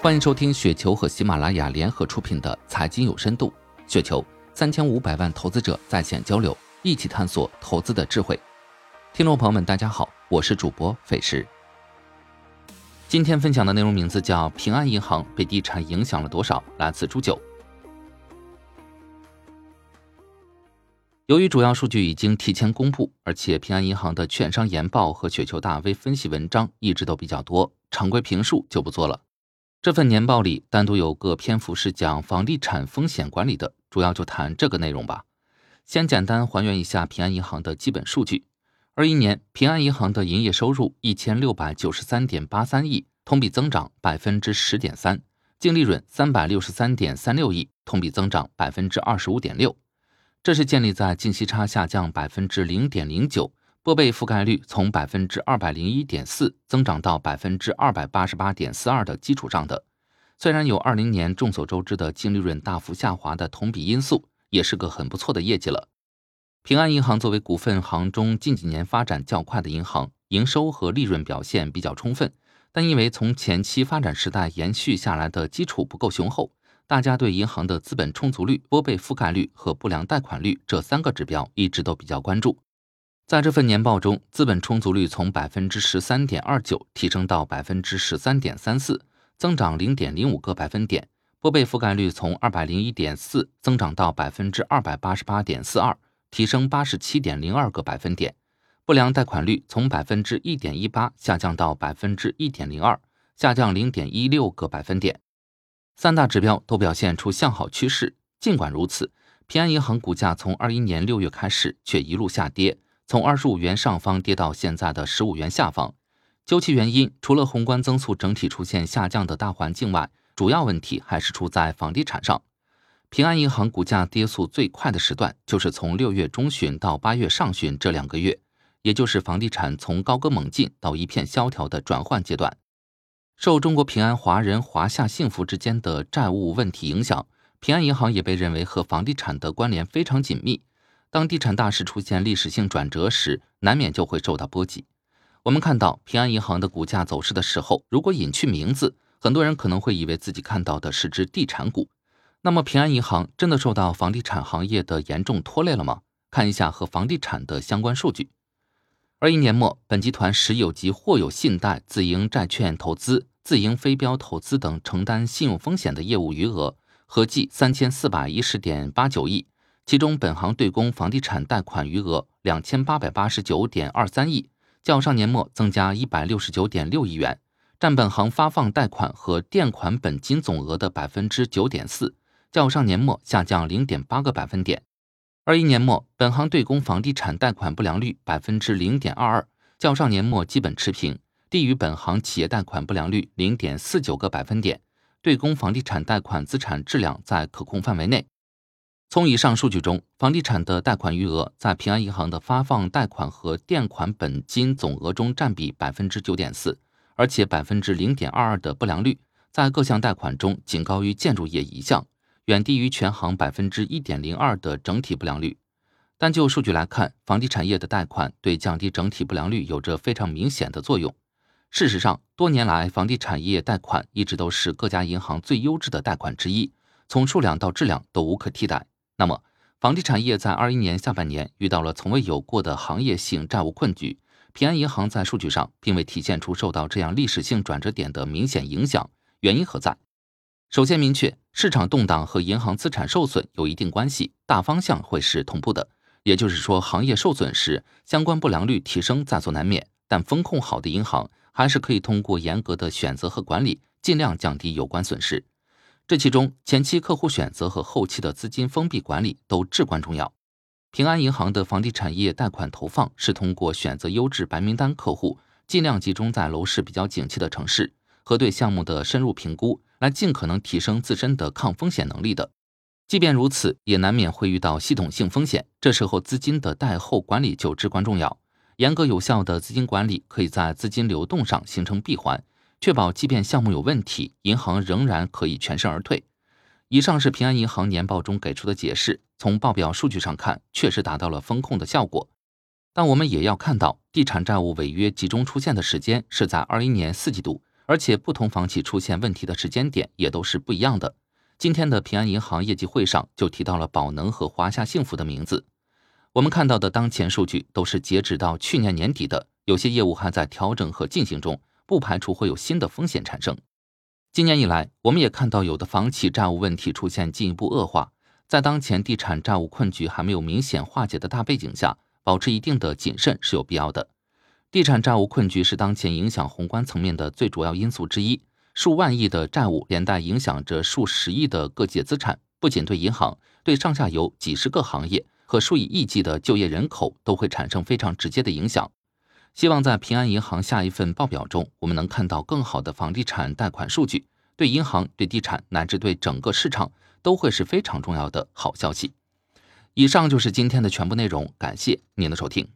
欢迎收听雪球和喜马拉雅联合出品的《财经有深度》，雪球三千五百万投资者在线交流，一起探索投资的智慧。听众朋友们，大家好，我是主播费时。今天分享的内容名字叫《平安银行被地产影响了多少》，来自朱九。由于主要数据已经提前公布，而且平安银行的券商研报和雪球大 V 分析文章一直都比较多，常规评述就不做了。这份年报里单独有个篇幅是讲房地产风险管理的，主要就谈这个内容吧。先简单还原一下平安银行的基本数据：二一年平安银行的营业收入一千六百九十三点八三亿，同比增长百分之十点三；净利润三百六十三点三六亿，同比增长百分之二十五点六。这是建立在净息差下降百分之零点零九，拨备覆盖率从百分之二百零一点四增长到百分之二百八十八点四二的基础上的。虽然有二零年众所周知的净利润大幅下滑的同比因素，也是个很不错的业绩了。平安银行作为股份行中近几年发展较快的银行，营收和利润表现比较充分，但因为从前期发展时代延续下来的基础不够雄厚。大家对银行的资本充足率、拨备覆盖率和不良贷款率这三个指标一直都比较关注。在这份年报中，资本充足率从百分之十三点二九提升到百分之十三点三四，增长零点零五个百分点；拨备覆盖率从二百零一点四增长到百分之二百八十八点四二，提升八十七点零二个百分点；不良贷款率从百分之一点一八下降到百分之一点零二，下降零点一六个百分点。三大指标都表现出向好趋势。尽管如此，平安银行股价从二一年六月开始却一路下跌，从二十五元上方跌到现在的十五元下方。究其原因，除了宏观增速整体出现下降的大环境外，主要问题还是出在房地产上。平安银行股价跌速最快的时段，就是从六月中旬到八月上旬这两个月，也就是房地产从高歌猛进到一片萧条的转换阶段。受中国平安、华人、华夏幸福之间的债务问题影响，平安银行也被认为和房地产的关联非常紧密。当地产大势出现历史性转折时，难免就会受到波及。我们看到平安银行的股价走势的时候，如果隐去名字，很多人可能会以为自己看到的是只地产股。那么，平安银行真的受到房地产行业的严重拖累了吗？看一下和房地产的相关数据。二一年末，本集团实有及或有信贷、自营债券投资、自营非标投资等承担信用风险的业务余额合计三千四百一十点八九亿，其中本行对公房地产贷款余额两千八百八十九点二三亿，较上年末增加一百六十九点六亿元，占本行发放贷款和垫款本金总额的百分之九点四，较上年末下降零点八个百分点。二一年末，本行对公房地产贷款不良率百分之零点二二，较上年末基本持平，低于本行企业贷款不良率零点四九个百分点。对公房地产贷款资产质量在可控范围内。从以上数据中，房地产的贷款余额在平安银行的发放贷款和垫款本金总额中占比百分之九点四，而且百分之零点二二的不良率在各项贷款中仅高于建筑业一项。远低于全行百分之一点零二的整体不良率，但就数据来看，房地产业的贷款对降低整体不良率有着非常明显的作用。事实上，多年来房地产业贷款一直都是各家银行最优质的贷款之一，从数量到质量都无可替代。那么，房地产业在二一年下半年遇到了从未有过的行业性债务困局，平安银行在数据上并未体现出受到这样历史性转折点的明显影响，原因何在？首先明确，市场动荡和银行资产受损有一定关系，大方向会是同步的。也就是说，行业受损时，相关不良率提升在所难免。但风控好的银行还是可以通过严格的选择和管理，尽量降低有关损失。这其中，前期客户选择和后期的资金封闭管理都至关重要。平安银行的房地产业贷款投放是通过选择优质白名单客户，尽量集中在楼市比较景气的城市。和对项目的深入评估，来尽可能提升自身的抗风险能力的。即便如此，也难免会遇到系统性风险，这时候资金的贷后管理就至关重要。严格有效的资金管理，可以在资金流动上形成闭环，确保即便项目有问题，银行仍然可以全身而退。以上是平安银行年报中给出的解释，从报表数据上看，确实达到了风控的效果。但我们也要看到，地产债务违约集中出现的时间是在二一年四季度。而且不同房企出现问题的时间点也都是不一样的。今天的平安银行业绩会上就提到了宝能和华夏幸福的名字。我们看到的当前数据都是截止到去年年底的，有些业务还在调整和进行中，不排除会有新的风险产生。今年以来，我们也看到有的房企债务问题出现进一步恶化，在当前地产债务困局还没有明显化解的大背景下，保持一定的谨慎是有必要的。地产债务困局是当前影响宏观层面的最主要因素之一，数万亿的债务连带影响着数十亿的各界资产，不仅对银行，对上下游几十个行业和数以亿计的就业人口都会产生非常直接的影响。希望在平安银行下一份报表中，我们能看到更好的房地产贷款数据，对银行、对地产乃至对整个市场都会是非常重要的好消息。以上就是今天的全部内容，感谢您的收听。